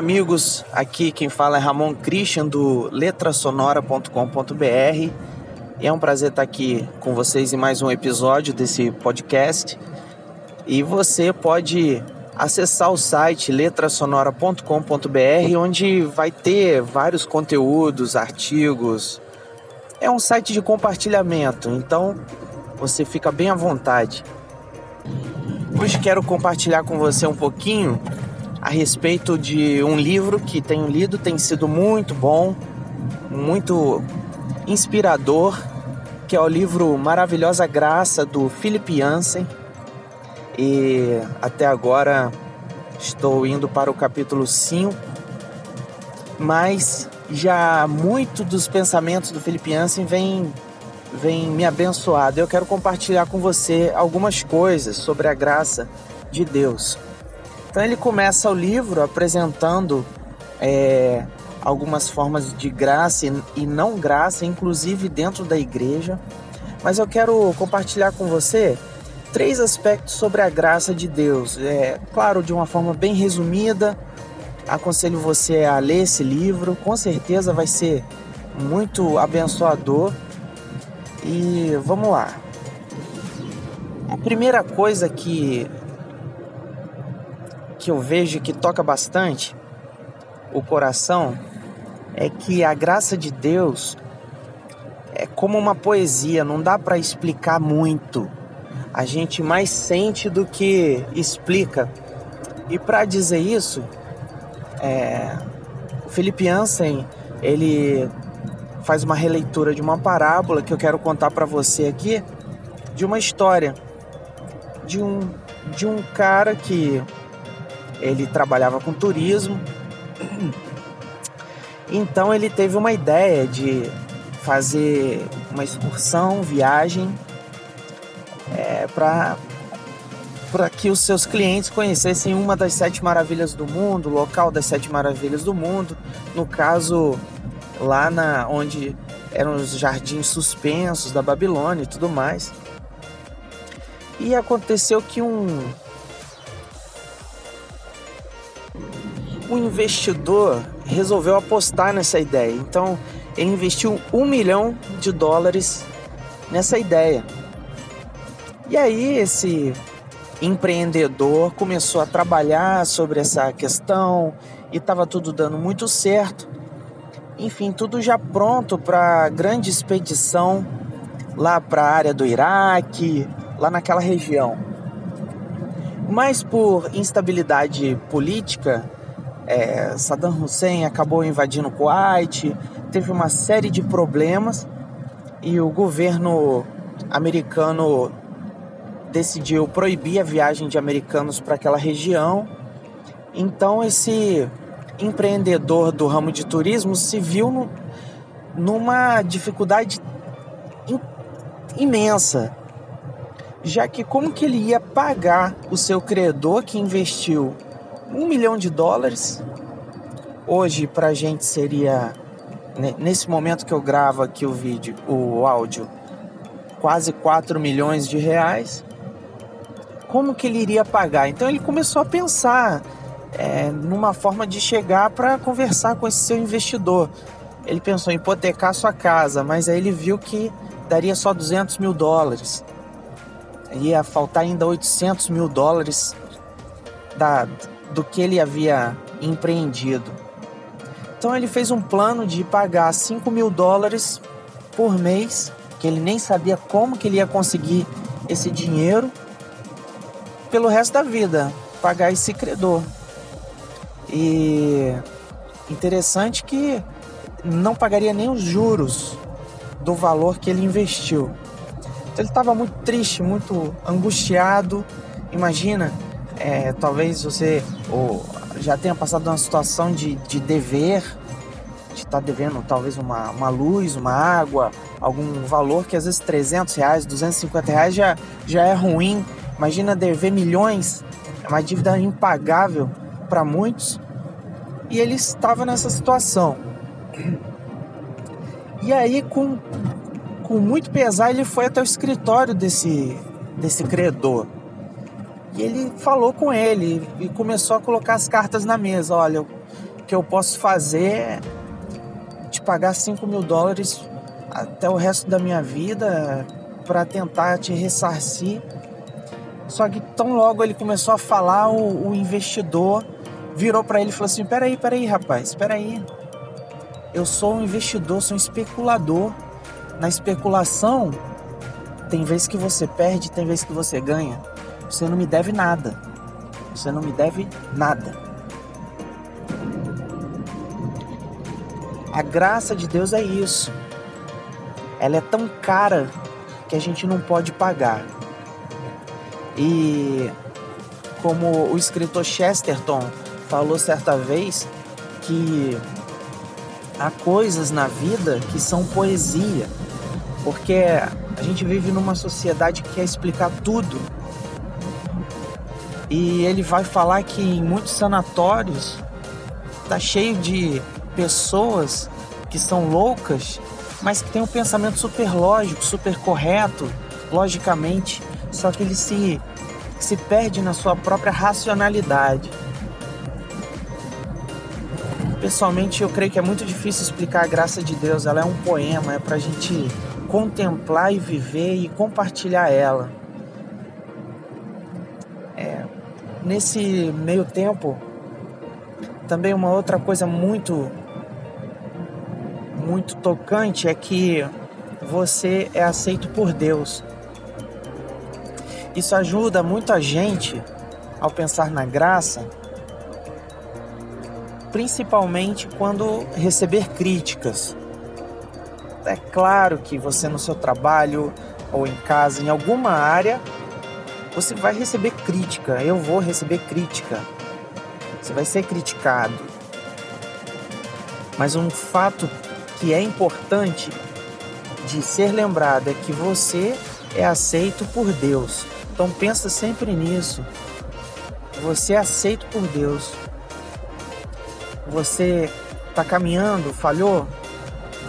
amigos, aqui quem fala é Ramon Christian do letrasonora.com.br é um prazer estar aqui com vocês em mais um episódio desse podcast. E você pode acessar o site letrasonora.com.br, onde vai ter vários conteúdos, artigos. É um site de compartilhamento, então você fica bem à vontade. Hoje quero compartilhar com você um pouquinho a respeito de um livro que tenho lido, tem sido muito bom, muito inspirador, que é o livro Maravilhosa Graça do Philip Jansen. E até agora estou indo para o capítulo 5, mas já muito dos pensamentos do Philip Jansen vem vem me abençoado. Eu quero compartilhar com você algumas coisas sobre a graça de Deus. Então ele começa o livro apresentando é, algumas formas de graça e não graça, inclusive dentro da igreja. Mas eu quero compartilhar com você três aspectos sobre a graça de Deus. É claro, de uma forma bem resumida. Aconselho você a ler esse livro, com certeza vai ser muito abençoador. E vamos lá. A primeira coisa que que eu vejo que toca bastante o coração é que a graça de Deus é como uma poesia, não dá para explicar muito. A gente mais sente do que explica. E para dizer isso, é, o Felipe Ansem, ele faz uma releitura de uma parábola que eu quero contar para você aqui, de uma história de um de um cara que ele trabalhava com turismo. Então ele teve uma ideia de fazer uma excursão, viagem, é, para para que os seus clientes conhecessem uma das sete maravilhas do mundo, o local das sete maravilhas do mundo, no caso lá na onde eram os jardins suspensos da Babilônia e tudo mais. E aconteceu que um o investidor resolveu apostar nessa ideia. Então, ele investiu um milhão de dólares nessa ideia. E aí, esse empreendedor começou a trabalhar sobre essa questão e estava tudo dando muito certo. Enfim, tudo já pronto para grande expedição lá para a área do Iraque, lá naquela região. Mas por instabilidade política, é, Saddam Hussein acabou invadindo o Kuwait, teve uma série de problemas e o governo americano decidiu proibir a viagem de americanos para aquela região. Então esse empreendedor do ramo de turismo se viu no, numa dificuldade imensa, já que como que ele ia pagar o seu credor que investiu um milhão de dólares. Hoje para a gente seria, nesse momento que eu gravo aqui o vídeo, o áudio, quase 4 milhões de reais. Como que ele iria pagar? Então ele começou a pensar é, numa forma de chegar para conversar com esse seu investidor. Ele pensou em hipotecar sua casa, mas aí ele viu que daria só 200 mil dólares. Ia faltar ainda 800 mil dólares da, do que ele havia empreendido. Então ele fez um plano de pagar 5 mil dólares por mês, que ele nem sabia como que ele ia conseguir esse dinheiro pelo resto da vida, pagar esse credor. E interessante que não pagaria nem os juros do valor que ele investiu. Então ele estava muito triste, muito angustiado. Imagina, é, talvez você ou, já tenha passado uma situação de, de dever, de estar tá devendo talvez uma, uma luz, uma água, algum valor que às vezes 300 reais, 250 reais já, já é ruim. Imagina dever milhões, é uma dívida impagável para muitos. E ele estava nessa situação. E aí, com, com muito pesar, ele foi até o escritório desse, desse credor. E ele falou com ele e começou a colocar as cartas na mesa. Olha, que eu posso fazer é te pagar 5 mil dólares até o resto da minha vida para tentar te ressarcir. Só que tão logo ele começou a falar, o, o investidor virou para ele e falou assim: Peraí, peraí, rapaz, peraí. Eu sou um investidor, sou um especulador. Na especulação, tem vezes que você perde, tem vezes que você ganha. Você não me deve nada. Você não me deve nada. A graça de Deus é isso. Ela é tão cara que a gente não pode pagar. E como o escritor Chesterton falou certa vez que há coisas na vida que são poesia, porque a gente vive numa sociedade que quer explicar tudo. E ele vai falar que em muitos sanatórios tá cheio de pessoas que são loucas, mas que têm um pensamento super lógico, super correto, logicamente, só que ele se se perde na sua própria racionalidade. Pessoalmente, eu creio que é muito difícil explicar a graça de Deus. Ela é um poema, é para a gente contemplar e viver e compartilhar ela. É, nesse meio tempo, também uma outra coisa muito, muito tocante é que você é aceito por Deus. Isso ajuda muita gente ao pensar na graça, principalmente quando receber críticas. É claro que você no seu trabalho ou em casa, em alguma área, você vai receber crítica. Eu vou receber crítica. Você vai ser criticado. Mas um fato que é importante de ser lembrado é que você é aceito por Deus. Então pensa sempre nisso. Você é aceito por Deus. Você está caminhando, falhou,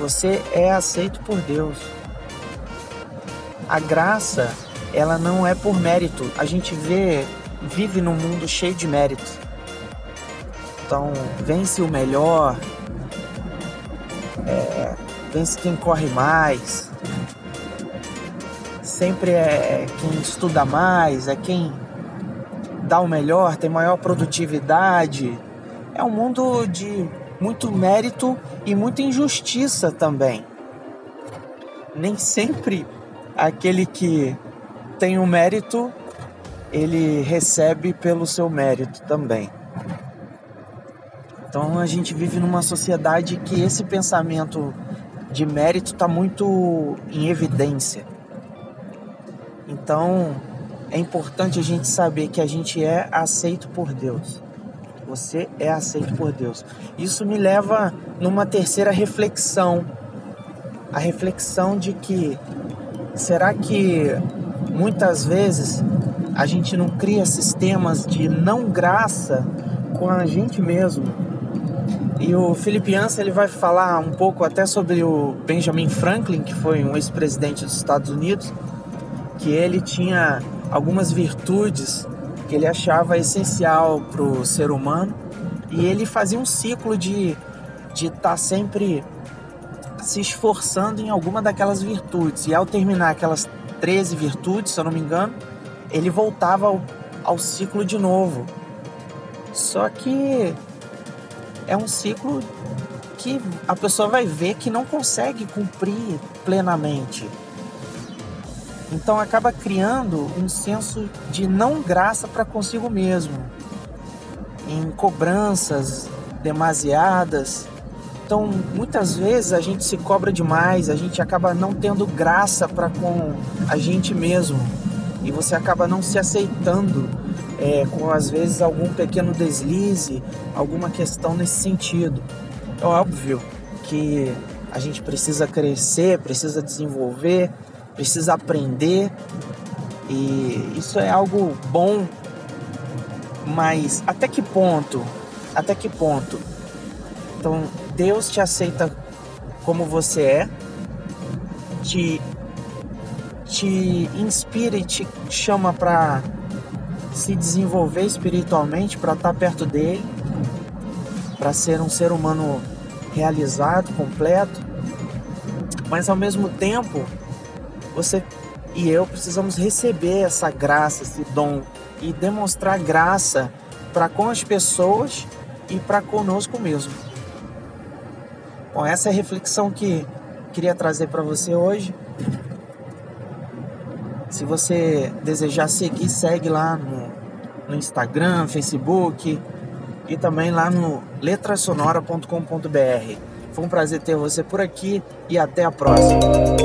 você é aceito por Deus. A graça, ela não é por mérito. A gente vê, vive num mundo cheio de méritos. Então, vence o melhor, é, vence quem corre mais. Sempre é quem estuda mais, é quem dá o melhor, tem maior produtividade. É um mundo de muito mérito e muita injustiça também. Nem sempre aquele que tem o um mérito ele recebe pelo seu mérito também. Então a gente vive numa sociedade que esse pensamento de mérito está muito em evidência. Então é importante a gente saber que a gente é aceito por Deus. Você é aceito por Deus. Isso me leva numa terceira reflexão. A reflexão de que será que muitas vezes a gente não cria sistemas de não graça com a gente mesmo? E o Felipe ele vai falar um pouco até sobre o Benjamin Franklin, que foi um ex-presidente dos Estados Unidos, que ele tinha algumas virtudes que ele achava essencial para o ser humano e ele fazia um ciclo de de estar tá sempre se esforçando em alguma daquelas virtudes e ao terminar aquelas 13 virtudes, se eu não me engano, ele voltava ao, ao ciclo de novo. Só que é um ciclo que a pessoa vai ver que não consegue cumprir plenamente. Então acaba criando um senso de não graça para consigo mesmo, em cobranças demasiadas. Então, muitas vezes a gente se cobra demais, a gente acaba não tendo graça para com a gente mesmo e você acaba não se aceitando é, com às vezes algum pequeno deslize, alguma questão nesse sentido. É óbvio que a gente precisa crescer, precisa desenvolver, precisa aprender e isso é algo bom, mas até que ponto? Até que ponto? Então, Deus te aceita como você é, te te inspira e te chama para se desenvolver espiritualmente, para estar tá perto dele. para ser um ser humano realizado, completo, mas ao mesmo tempo você e eu precisamos receber essa graça, esse dom e demonstrar graça para com as pessoas e para conosco mesmo. Bom, essa é a reflexão que queria trazer para você hoje. Se você desejar seguir, segue lá no, no Instagram, Facebook e também lá no letrasonora.com.br. Foi um prazer ter você por aqui e até a próxima.